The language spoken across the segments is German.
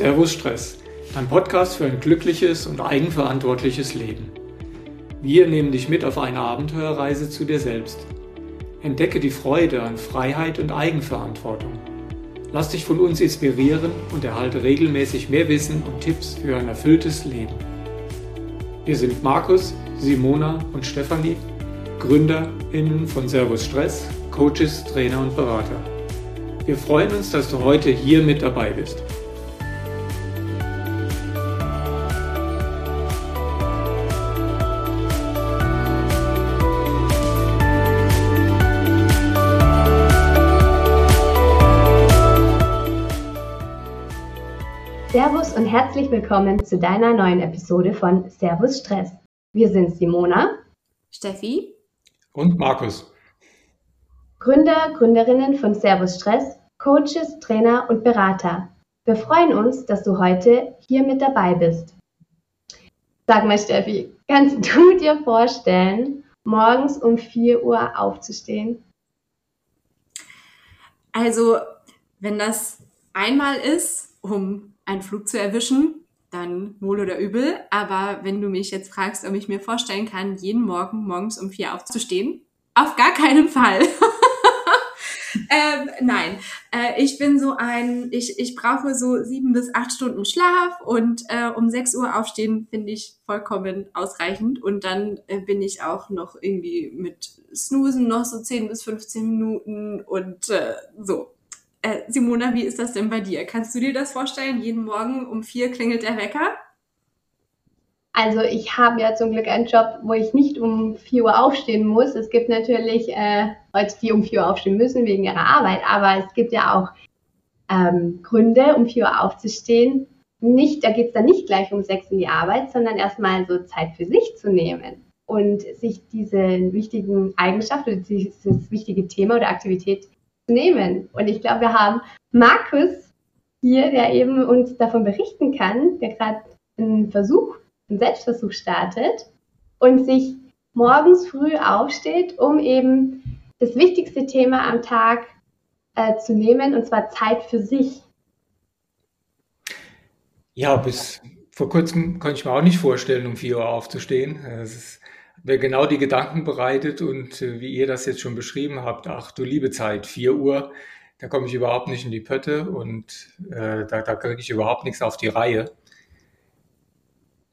Servus Stress, dein Podcast für ein glückliches und eigenverantwortliches Leben. Wir nehmen dich mit auf eine Abenteuerreise zu dir selbst. Entdecke die Freude an Freiheit und Eigenverantwortung. Lass dich von uns inspirieren und erhalte regelmäßig mehr Wissen und Tipps für ein erfülltes Leben. Wir sind Markus, Simona und Stefanie, GründerInnen von Servus Stress, Coaches, Trainer und Berater. Wir freuen uns, dass du heute hier mit dabei bist. Servus und herzlich willkommen zu deiner neuen Episode von Servus Stress. Wir sind Simona, Steffi und Markus. Gründer, Gründerinnen von Servus Stress, Coaches, Trainer und Berater. Wir freuen uns, dass du heute hier mit dabei bist. Sag mal, Steffi, kannst du dir vorstellen, morgens um 4 Uhr aufzustehen? Also, wenn das einmal ist, um einen Flug zu erwischen, dann wohl oder übel. Aber wenn du mich jetzt fragst, ob ich mir vorstellen kann, jeden Morgen morgens um vier aufzustehen, auf gar keinen Fall. ähm, nein, äh, ich bin so ein, ich, ich brauche so sieben bis acht Stunden Schlaf und äh, um sechs Uhr aufstehen finde ich vollkommen ausreichend und dann äh, bin ich auch noch irgendwie mit Snoosen noch so zehn bis 15 Minuten und äh, so. Äh, Simona, wie ist das denn bei dir? Kannst du dir das vorstellen? Jeden Morgen um vier klingelt der Wecker? Also ich habe ja zum Glück einen Job, wo ich nicht um 4 Uhr aufstehen muss. Es gibt natürlich äh, Leute, die um 4 Uhr aufstehen müssen wegen ihrer Arbeit, aber es gibt ja auch ähm, Gründe, um 4 Uhr aufzustehen. Nicht, da geht es dann nicht gleich um 6 in die Arbeit, sondern erstmal so Zeit für sich zu nehmen und sich diese wichtigen Eigenschaft oder dieses wichtige Thema oder Aktivität nehmen. Und ich glaube, wir haben Markus hier, der eben uns davon berichten kann, der gerade einen Versuch einen Selbstversuch startet und sich morgens früh aufsteht, um eben das wichtigste Thema am Tag äh, zu nehmen, und zwar Zeit für sich. Ja, bis vor kurzem konnte ich mir auch nicht vorstellen, um 4 Uhr aufzustehen. Es hat mir genau die Gedanken bereitet und äh, wie ihr das jetzt schon beschrieben habt, ach du liebe Zeit, 4 Uhr, da komme ich überhaupt nicht in die Pötte und äh, da, da kriege ich überhaupt nichts auf die Reihe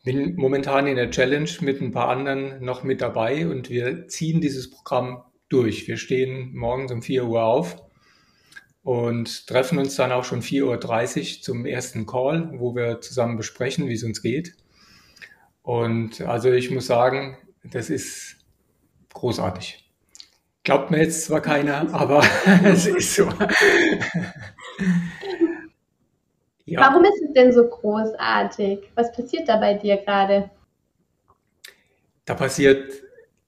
bin momentan in der Challenge mit ein paar anderen noch mit dabei und wir ziehen dieses Programm durch. Wir stehen morgens um 4 Uhr auf und treffen uns dann auch schon 4.30 Uhr zum ersten Call, wo wir zusammen besprechen, wie es uns geht. Und also ich muss sagen, das ist großartig. Glaubt mir jetzt zwar keiner, aber es ist so. Ja. Warum ist es denn so großartig? Was passiert da bei dir gerade? Da passiert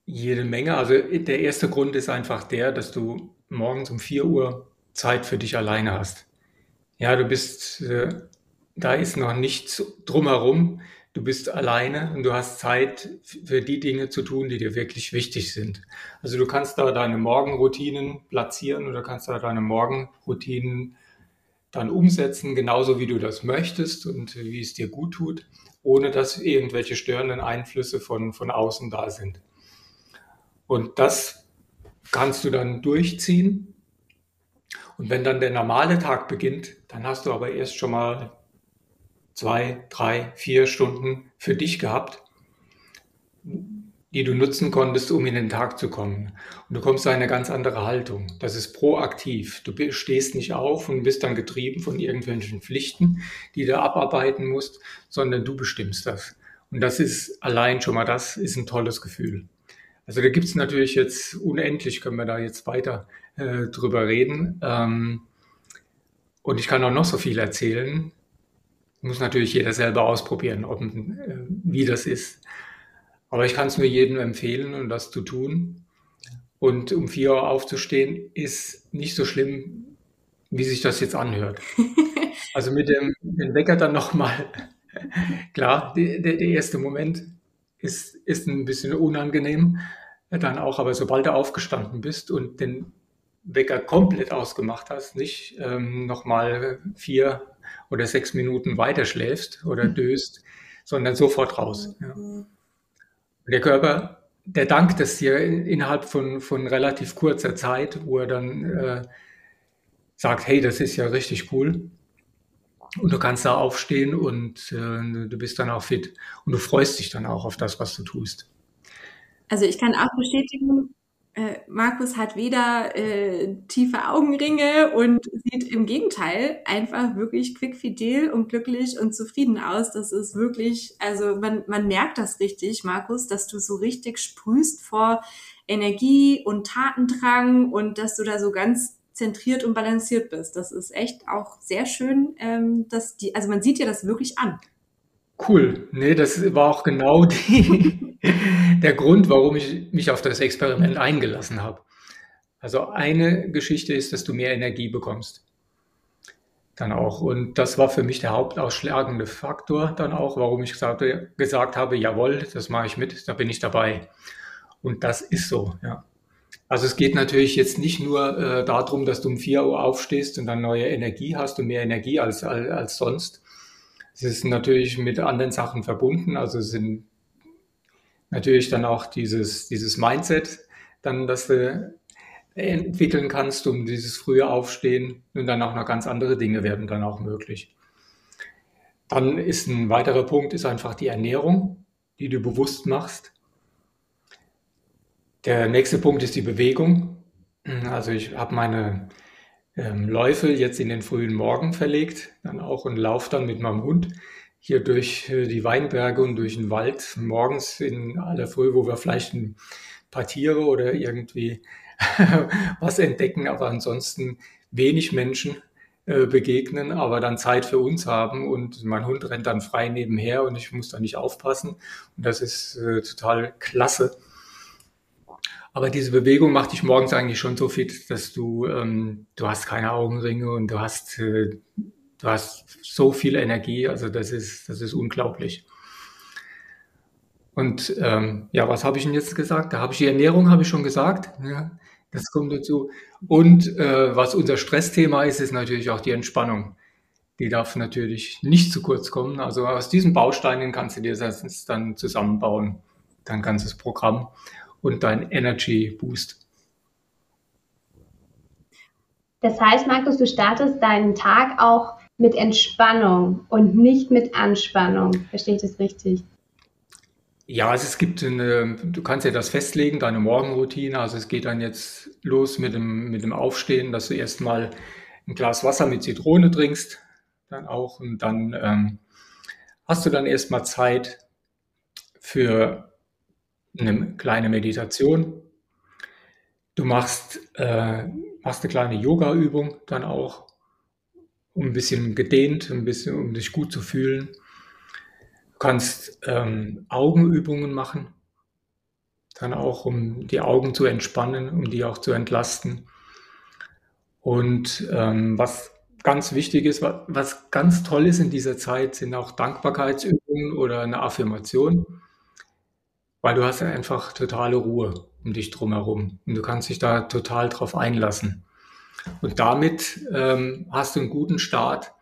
jede Menge. Also der erste Grund ist einfach der, dass du morgens um 4 Uhr Zeit für dich alleine hast. Ja, du bist, äh, da ist noch nichts drumherum. Du bist alleine und du hast Zeit für die Dinge zu tun, die dir wirklich wichtig sind. Also du kannst da deine Morgenroutinen platzieren oder kannst da deine Morgenroutinen dann umsetzen, genauso wie du das möchtest und wie es dir gut tut, ohne dass irgendwelche störenden Einflüsse von, von außen da sind. Und das kannst du dann durchziehen. Und wenn dann der normale Tag beginnt, dann hast du aber erst schon mal zwei, drei, vier Stunden für dich gehabt, die du nutzen konntest, um in den Tag zu kommen. Und du kommst in eine ganz andere Haltung. Das ist proaktiv. Du stehst nicht auf und bist dann getrieben von irgendwelchen Pflichten, die du abarbeiten musst, sondern du bestimmst das. Und das ist allein schon mal das, ist ein tolles Gefühl. Also da gibt es natürlich jetzt unendlich, können wir da jetzt weiter äh, drüber reden. Ähm, und ich kann auch noch so viel erzählen. Muss natürlich jeder selber ausprobieren, ob, äh, wie das ist. Aber ich kann es nur jedem empfehlen und das zu tun. Und um vier Uhr aufzustehen ist nicht so schlimm, wie sich das jetzt anhört. Also mit dem, dem Wecker dann nochmal, klar, der, der erste Moment ist, ist ein bisschen unangenehm, dann auch, aber sobald du aufgestanden bist und den Wecker komplett ausgemacht hast, nicht ähm, nochmal vier oder sechs Minuten weiter schläfst oder mhm. döst, sondern sofort raus. Ja. Und der Körper, der dankt es dir innerhalb von, von relativ kurzer Zeit, wo er dann äh, sagt, hey, das ist ja richtig cool. Und du kannst da aufstehen und äh, du bist dann auch fit. Und du freust dich dann auch auf das, was du tust. Also ich kann auch bestätigen, äh, Markus hat weder äh, tiefe Augenringe und sieht im Gegenteil einfach wirklich quickfidel und glücklich und zufrieden aus. Das ist wirklich, also man, man merkt das richtig, Markus, dass du so richtig sprühst vor Energie und Tatendrang und dass du da so ganz zentriert und balanciert bist. Das ist echt auch sehr schön, ähm, dass die, also man sieht dir das wirklich an. Cool. Nee, das war auch genau die, der Grund, warum ich mich auf das Experiment eingelassen habe. Also eine Geschichte ist, dass du mehr Energie bekommst. Dann auch. Und das war für mich der hauptausschlagende Faktor dann auch, warum ich gesagt, gesagt habe, jawohl, das mache ich mit, da bin ich dabei. Und das ist so, ja. Also es geht natürlich jetzt nicht nur äh, darum, dass du um 4 Uhr aufstehst und dann neue Energie hast und mehr Energie als, als, als sonst. Es ist natürlich mit anderen Sachen verbunden. Also es sind natürlich dann auch dieses, dieses Mindset, dann, dass du entwickeln kannst, um dieses frühe Aufstehen und dann auch noch ganz andere Dinge werden dann auch möglich. Dann ist ein weiterer Punkt, ist einfach die Ernährung, die du bewusst machst. Der nächste Punkt ist die Bewegung. Also ich habe meine ähm, Läufe jetzt in den frühen Morgen verlegt, dann auch und laufe dann mit meinem Hund hier durch äh, die Weinberge und durch den Wald morgens in aller Früh, wo wir vielleicht ein paar Tiere oder irgendwie was entdecken, aber ansonsten wenig Menschen äh, begegnen, aber dann Zeit für uns haben und mein Hund rennt dann frei nebenher und ich muss da nicht aufpassen. Und das ist äh, total klasse. Aber diese Bewegung macht dich morgens eigentlich schon so fit, dass du, ähm, du hast keine Augenringe und du hast, äh, du hast so viel Energie. Also das ist, das ist unglaublich. Und ähm, ja, was habe ich denn jetzt gesagt? Da habe ich die Ernährung, habe ich schon gesagt. Ja, das kommt dazu. Und äh, was unser Stressthema ist, ist natürlich auch die Entspannung. Die darf natürlich nicht zu kurz kommen. Also aus diesen Bausteinen kannst du dir das dann zusammenbauen, dein ganzes Programm und dein Energy Boost. Das heißt, Markus, du startest deinen Tag auch mit Entspannung und nicht mit Anspannung. Verstehe ich das richtig? Ja, also es gibt eine, du kannst ja das festlegen, deine Morgenroutine. Also es geht dann jetzt los mit dem, mit dem Aufstehen, dass du erstmal ein Glas Wasser mit Zitrone trinkst, dann auch. Und dann ähm, hast du dann erstmal Zeit für eine kleine Meditation. Du machst, äh, machst eine kleine Yoga-Übung dann auch, um ein bisschen gedehnt, ein bisschen, um dich gut zu fühlen. Du kannst ähm, Augenübungen machen, dann auch, um die Augen zu entspannen, um die auch zu entlasten. Und ähm, was ganz wichtig ist, was, was ganz toll ist in dieser Zeit, sind auch Dankbarkeitsübungen oder eine Affirmation. Weil du hast ja einfach totale Ruhe um dich drumherum und du kannst dich da total drauf einlassen. Und damit ähm, hast du einen guten Start,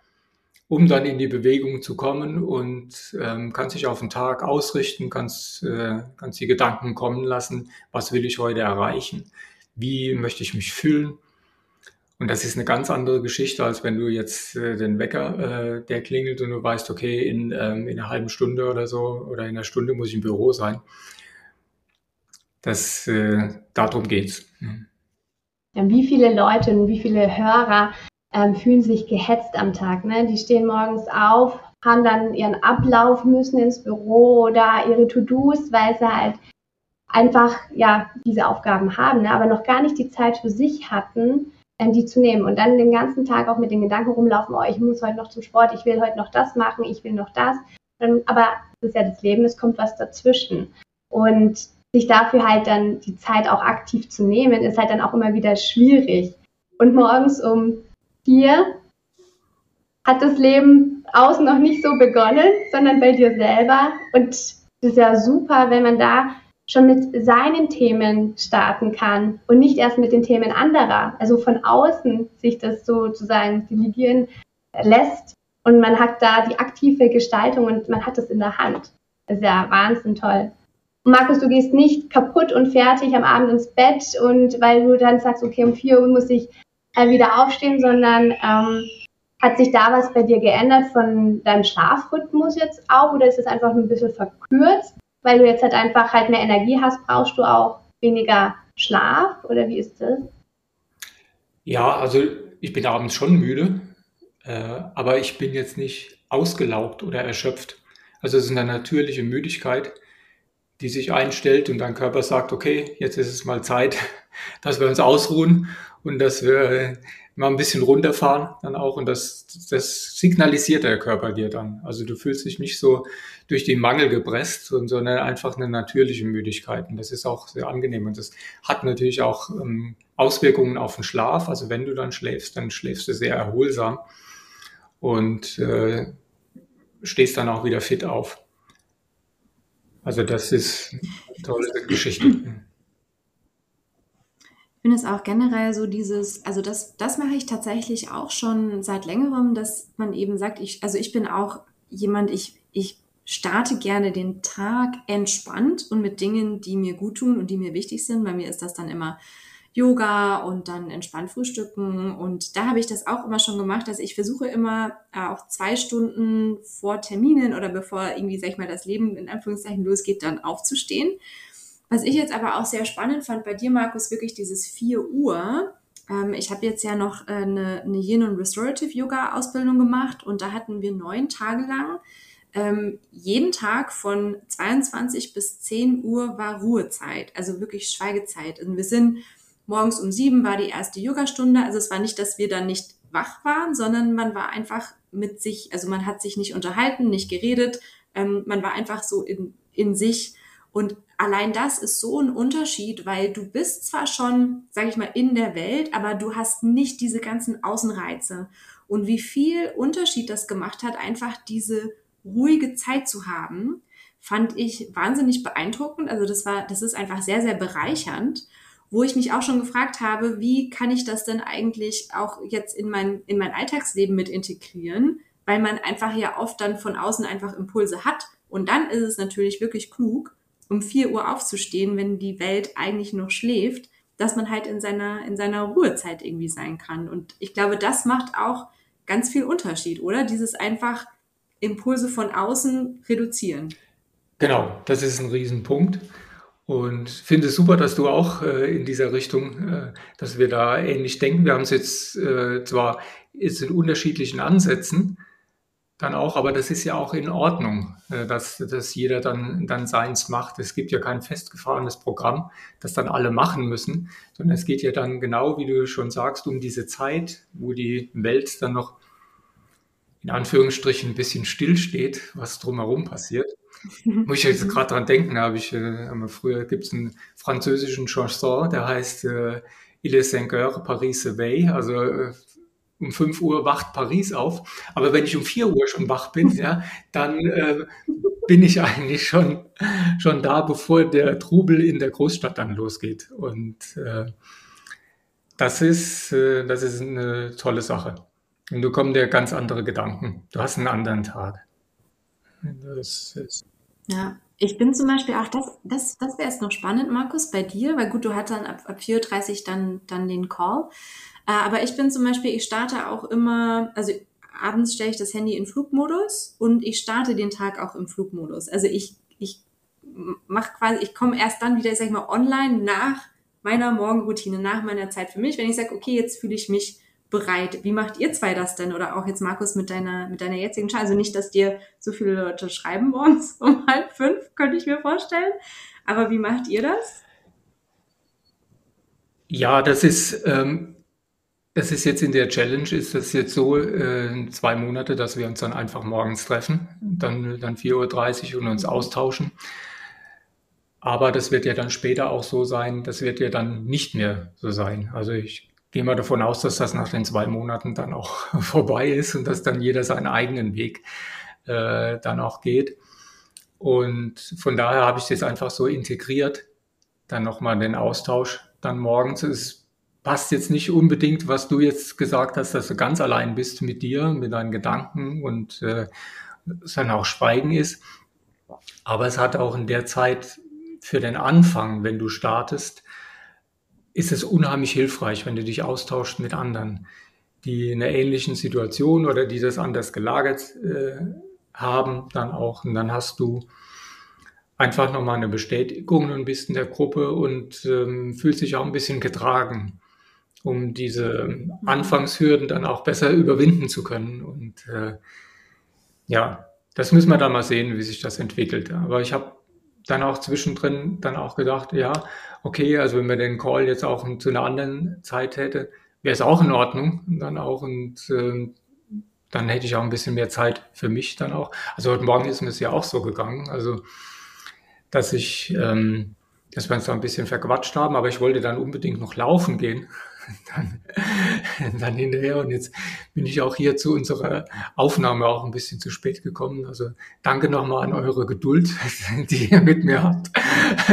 um dann in die Bewegung zu kommen und ähm, kannst dich auf den Tag ausrichten, kannst, äh, kannst die Gedanken kommen lassen, was will ich heute erreichen, wie möchte ich mich fühlen. Und das ist eine ganz andere Geschichte, als wenn du jetzt äh, den Wecker, äh, der klingelt und du weißt, okay, in, ähm, in einer halben Stunde oder so oder in einer Stunde muss ich im Büro sein. Das, äh, darum geht's. Ja, wie viele Leute und wie viele Hörer ähm, fühlen sich gehetzt am Tag? Ne? Die stehen morgens auf, haben dann ihren Ablauf, müssen ins Büro oder ihre To-Dos, weil sie halt einfach ja diese Aufgaben haben, ne? aber noch gar nicht die Zeit für sich hatten, die zu nehmen und dann den ganzen Tag auch mit den Gedanken rumlaufen, oh, ich muss heute noch zum Sport, ich will heute noch das machen, ich will noch das. Aber das ist ja das Leben, es kommt was dazwischen. Und sich dafür halt dann die Zeit auch aktiv zu nehmen, ist halt dann auch immer wieder schwierig. Und morgens um vier hat das Leben außen noch nicht so begonnen, sondern bei dir selber. Und es ist ja super, wenn man da schon mit seinen Themen starten kann und nicht erst mit den Themen anderer. Also von außen sich das sozusagen delegieren lässt und man hat da die aktive Gestaltung und man hat es in der Hand. Das ist ja wahnsinnig toll. Markus, du gehst nicht kaputt und fertig am Abend ins Bett und weil du dann sagst, okay, um vier Uhr muss ich äh, wieder aufstehen, sondern ähm, hat sich da was bei dir geändert von deinem Schlafrhythmus jetzt auch oder ist es einfach nur ein bisschen verkürzt, weil du jetzt halt einfach halt mehr Energie hast, brauchst du auch weniger Schlaf oder wie ist das? Ja, also ich bin abends schon müde, äh, aber ich bin jetzt nicht ausgelaugt oder erschöpft. Also es ist eine natürliche Müdigkeit, die sich einstellt und dein Körper sagt, okay, jetzt ist es mal Zeit, dass wir uns ausruhen und dass wir mal ein bisschen runterfahren dann auch und das, das signalisiert der Körper dir dann. Also du fühlst dich nicht so durch den Mangel gepresst, sondern einfach eine natürliche Müdigkeit und das ist auch sehr angenehm und das hat natürlich auch ähm, Auswirkungen auf den Schlaf. Also wenn du dann schläfst, dann schläfst du sehr erholsam und äh, stehst dann auch wieder fit auf. Also das ist eine tolle Geschichte. Finde es auch generell so dieses, also das, das mache ich tatsächlich auch schon seit längerem, dass man eben sagt, ich, also ich bin auch jemand, ich, ich starte gerne den Tag entspannt und mit Dingen, die mir gut tun und die mir wichtig sind. Bei mir ist das dann immer Yoga und dann entspannt frühstücken. Und da habe ich das auch immer schon gemacht, dass ich versuche immer äh, auch zwei Stunden vor Terminen oder bevor irgendwie, sag ich mal, das Leben in Anführungszeichen losgeht, dann aufzustehen. Was ich jetzt aber auch sehr spannend fand bei dir, Markus, wirklich dieses 4 Uhr. Ähm, ich habe jetzt ja noch äh, eine, eine Yin und Restorative Yoga Ausbildung gemacht und da hatten wir neun Tage lang ähm, jeden Tag von 22 bis 10 Uhr war Ruhezeit, also wirklich Schweigezeit. Und wir sind morgens um sieben war die erste Yogastunde. Also es war nicht, dass wir dann nicht wach waren, sondern man war einfach mit sich, also man hat sich nicht unterhalten, nicht geredet, ähm, man war einfach so in, in sich. Und allein das ist so ein Unterschied, weil du bist zwar schon, sage ich mal, in der Welt, aber du hast nicht diese ganzen Außenreize. Und wie viel Unterschied das gemacht hat, einfach diese ruhige Zeit zu haben, fand ich wahnsinnig beeindruckend. Also das war, das ist einfach sehr, sehr bereichernd wo ich mich auch schon gefragt habe, wie kann ich das denn eigentlich auch jetzt in mein, in mein Alltagsleben mit integrieren, weil man einfach ja oft dann von außen einfach Impulse hat. Und dann ist es natürlich wirklich klug, um vier Uhr aufzustehen, wenn die Welt eigentlich noch schläft, dass man halt in seiner, in seiner Ruhezeit irgendwie sein kann. Und ich glaube, das macht auch ganz viel Unterschied, oder? Dieses einfach Impulse von außen reduzieren. Genau, das ist ein Riesenpunkt. Und finde es super, dass du auch äh, in dieser Richtung, äh, dass wir da ähnlich denken. Wir haben es jetzt äh, zwar jetzt in unterschiedlichen Ansätzen dann auch, aber das ist ja auch in Ordnung, äh, dass, dass jeder dann, dann seins macht. Es gibt ja kein festgefahrenes Programm, das dann alle machen müssen, sondern es geht ja dann genau, wie du schon sagst, um diese Zeit, wo die Welt dann noch in Anführungsstrichen ein bisschen stillsteht, was drumherum passiert. Muss ich jetzt gerade dran denken, habe ich, äh, früher gibt es einen französischen Chanson, der heißt äh, Il est 5 heures, Paris s'éveille, also äh, um 5 Uhr wacht Paris auf. Aber wenn ich um 4 Uhr schon wach bin, ja, dann äh, bin ich eigentlich schon, schon da, bevor der Trubel in der Großstadt dann losgeht. Und äh, das, ist, äh, das ist eine tolle Sache. Und du kommst dir ganz andere Gedanken. Du hast einen anderen Tag. Das ist ja, ich bin zum Beispiel auch, das, das, das wäre jetzt noch spannend, Markus, bei dir, weil gut, du hattest dann ab, ab 4.30 Uhr dann, dann den Call. Äh, aber ich bin zum Beispiel, ich starte auch immer, also abends stelle ich das Handy in Flugmodus und ich starte den Tag auch im Flugmodus. Also ich, ich mache quasi, ich komme erst dann wieder, sag ich mal, online nach meiner Morgenroutine, nach meiner Zeit für mich, wenn ich sage, okay, jetzt fühle ich mich bereit. Wie macht ihr zwei das denn? Oder auch jetzt, Markus, mit deiner, mit deiner jetzigen Schule? Also nicht, dass dir so viele Leute schreiben morgens um halb fünf, könnte ich mir vorstellen. Aber wie macht ihr das? Ja, das ist, ähm, das ist jetzt in der Challenge, ist das jetzt so, äh, zwei Monate, dass wir uns dann einfach morgens treffen, dann, dann 4.30 Uhr und uns austauschen. Aber das wird ja dann später auch so sein, das wird ja dann nicht mehr so sein. Also ich gehe mal davon aus, dass das nach den zwei Monaten dann auch vorbei ist und dass dann jeder seinen eigenen Weg äh, dann auch geht. Und von daher habe ich das einfach so integriert, dann nochmal den Austausch dann morgens. Es passt jetzt nicht unbedingt, was du jetzt gesagt hast, dass du ganz allein bist mit dir, mit deinen Gedanken und äh, es dann auch Schweigen ist. Aber es hat auch in der Zeit für den Anfang, wenn du startest, ist es unheimlich hilfreich, wenn du dich austauschst mit anderen, die in einer ähnlichen Situation oder die das anders gelagert äh, haben, dann auch. Und dann hast du einfach nochmal eine Bestätigung und bist in der Gruppe und ähm, fühlst dich auch ein bisschen getragen, um diese Anfangshürden dann auch besser überwinden zu können. Und äh, ja, das müssen wir dann mal sehen, wie sich das entwickelt. Aber ich habe dann auch zwischendrin dann auch gedacht, ja, okay, also wenn wir den Call jetzt auch zu einer anderen Zeit hätte, wäre es auch in Ordnung dann auch und äh, dann hätte ich auch ein bisschen mehr Zeit für mich dann auch. Also heute Morgen ist mir es ja auch so gegangen, also dass ich, ähm, dass wir uns da ein bisschen verquatscht haben, aber ich wollte dann unbedingt noch laufen gehen dann, dann hinterher. Und jetzt bin ich auch hier zu unserer Aufnahme auch ein bisschen zu spät gekommen. Also danke nochmal an eure Geduld, die ihr mit mir habt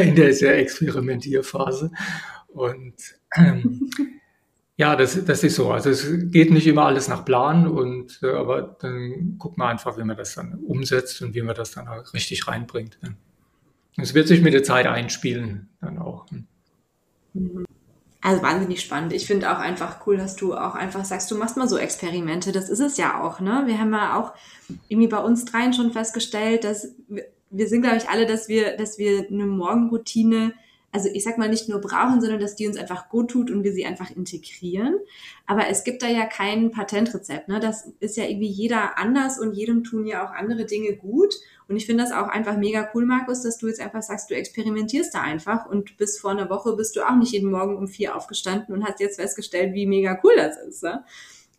in der sehr Experimentierphase. Und ähm, ja, das, das ist so. Also es geht nicht immer alles nach Plan und äh, aber dann guckt man einfach, wie man das dann umsetzt und wie man das dann auch richtig reinbringt. Es wird sich mit der Zeit einspielen dann auch. Mhm. Also wahnsinnig spannend. Ich finde auch einfach cool, dass du auch einfach sagst, du machst mal so Experimente. Das ist es ja auch, ne? Wir haben ja auch irgendwie bei uns dreien schon festgestellt, dass wir, wir sind, glaube ich, alle, dass wir, dass wir eine Morgenroutine also ich sag mal nicht nur brauchen, sondern dass die uns einfach gut tut und wir sie einfach integrieren. Aber es gibt da ja kein Patentrezept. Ne? Das ist ja irgendwie jeder anders und jedem tun ja auch andere Dinge gut. Und ich finde das auch einfach mega cool, Markus, dass du jetzt einfach sagst, du experimentierst da einfach und bis vor einer Woche bist du auch nicht jeden Morgen um vier aufgestanden und hast jetzt festgestellt, wie mega cool das ist. Ne?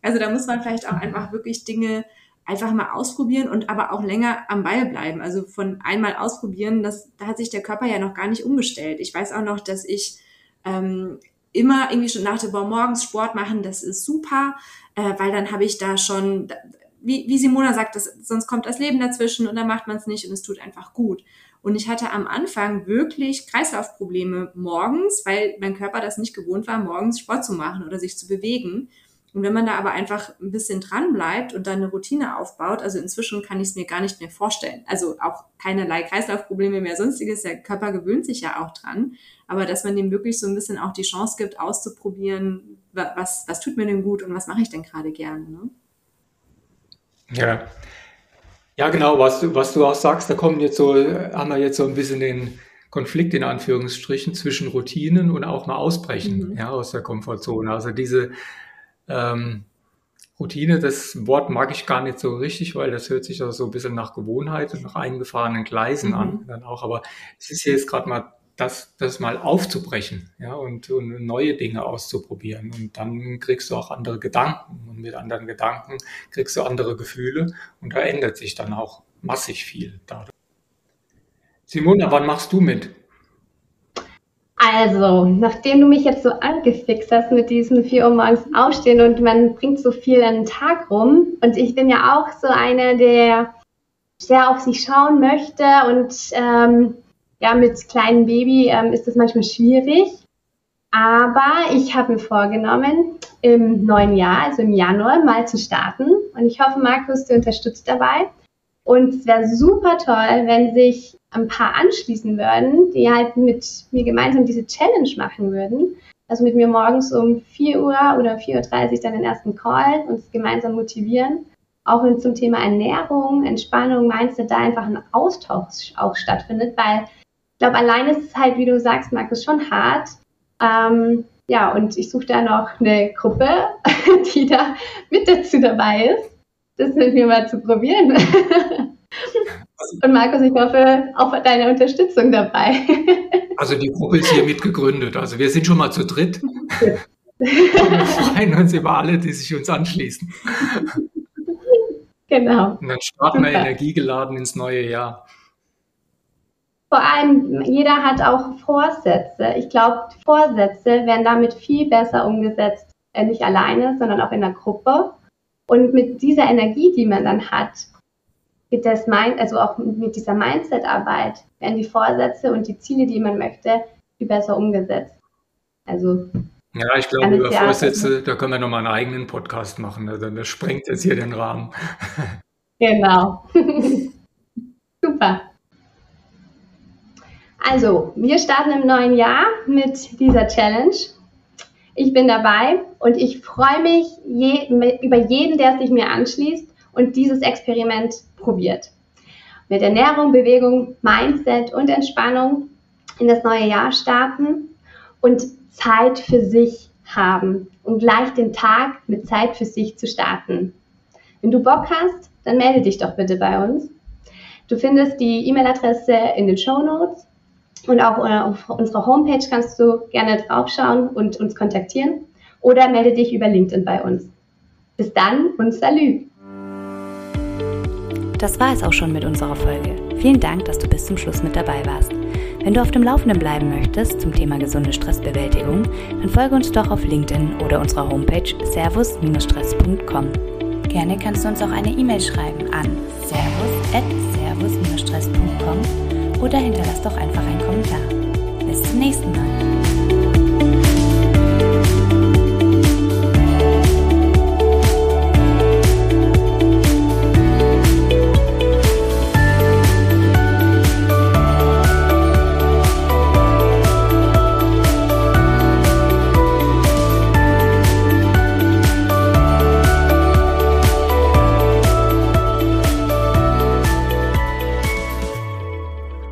Also da muss man vielleicht auch einfach wirklich Dinge einfach mal ausprobieren und aber auch länger am Ball bleiben. Also von einmal ausprobieren, das, da hat sich der Körper ja noch gar nicht umgestellt. Ich weiß auch noch, dass ich ähm, immer irgendwie schon dachte, boah, morgens Sport machen, das ist super, äh, weil dann habe ich da schon, wie, wie Simona sagt, das, sonst kommt das Leben dazwischen und dann macht man es nicht und es tut einfach gut. Und ich hatte am Anfang wirklich Kreislaufprobleme morgens, weil mein Körper das nicht gewohnt war, morgens Sport zu machen oder sich zu bewegen. Und wenn man da aber einfach ein bisschen dran bleibt und dann eine Routine aufbaut, also inzwischen kann ich es mir gar nicht mehr vorstellen. Also auch keinerlei Kreislaufprobleme mehr, sonstiges. Der Körper gewöhnt sich ja auch dran. Aber dass man dem wirklich so ein bisschen auch die Chance gibt, auszuprobieren, was, was tut mir denn gut und was mache ich denn gerade gerne. Ne? Ja. Ja, genau, was du, was du auch sagst, da kommen jetzt so, haben wir jetzt so ein bisschen den Konflikt in Anführungsstrichen zwischen Routinen und auch mal ausbrechen, mhm. ja, aus der Komfortzone. Also diese, ähm, Routine, das Wort mag ich gar nicht so richtig, weil das hört sich auch so ein bisschen nach Gewohnheit und nach eingefahrenen Gleisen mhm. an dann auch. Aber es ist jetzt gerade mal das, das mal aufzubrechen, ja, und, und neue Dinge auszuprobieren. Und dann kriegst du auch andere Gedanken. Und mit anderen Gedanken kriegst du andere Gefühle. Und da ändert sich dann auch massig viel dadurch. Simona, wann machst du mit? Also, nachdem du mich jetzt so angefixt hast mit diesem 4 Uhr morgens aufstehen und man bringt so viel an den Tag rum und ich bin ja auch so eine, der sehr auf sich schauen möchte und ähm, ja, mit kleinem Baby ähm, ist das manchmal schwierig. Aber ich habe mir vorgenommen, im neuen Jahr, also im Januar, mal zu starten. Und ich hoffe, Markus, du unterstützt dabei. Und es wäre super toll, wenn sich ein paar anschließen würden, die halt mit mir gemeinsam diese Challenge machen würden. Also mit mir morgens um 4 Uhr oder 4.30 Uhr dann den ersten Call, uns gemeinsam motivieren. Auch wenn zum Thema Ernährung, Entspannung, Mindset da einfach ein Austausch auch stattfindet, weil ich glaube, allein ist es halt, wie du sagst, Markus, schon hart. Ähm, ja, und ich suche da noch eine Gruppe, die da mit dazu dabei ist das mit mir mal zu probieren. Und Markus, ich hoffe auf deine Unterstützung dabei. Also die Gruppe ist hier mit gegründet. Also wir sind schon mal zu dritt. wir freuen uns über alle, die sich uns anschließen. Genau. Und dann starten wir energiegeladen ins neue Jahr. Vor allem, jeder hat auch Vorsätze. Ich glaube, Vorsätze werden damit viel besser umgesetzt, äh, nicht alleine, sondern auch in der Gruppe. Und mit dieser Energie, die man dann hat, mit das Mind, also auch mit dieser Mindset-Arbeit, werden die Vorsätze und die Ziele, die man möchte, viel besser umgesetzt. Also Ja, ich glaube, über Vorsätze, da können wir nochmal einen eigenen Podcast machen. Also das sprengt jetzt hier den Rahmen. Genau. Super. Also, wir starten im neuen Jahr mit dieser Challenge. Ich bin dabei und ich freue mich je, über jeden, der sich mir anschließt und dieses Experiment probiert. Mit Ernährung, Bewegung, Mindset und Entspannung in das neue Jahr starten und Zeit für sich haben und gleich den Tag mit Zeit für sich zu starten. Wenn du Bock hast, dann melde dich doch bitte bei uns. Du findest die E-Mail-Adresse in den Show Notes und auch äh, auf unserer Homepage kannst du gerne draufschauen und uns kontaktieren oder melde dich über LinkedIn bei uns. Bis dann und Salü! Das war es auch schon mit unserer Folge. Vielen Dank, dass du bis zum Schluss mit dabei warst. Wenn du auf dem Laufenden bleiben möchtest zum Thema gesunde Stressbewältigung, dann folge uns doch auf LinkedIn oder unserer Homepage servus-stress.com. Gerne kannst du uns auch eine E-Mail schreiben an servus-stress.com oder hinterlass doch einfach einen Kommentar. Bis zum nächsten Mal.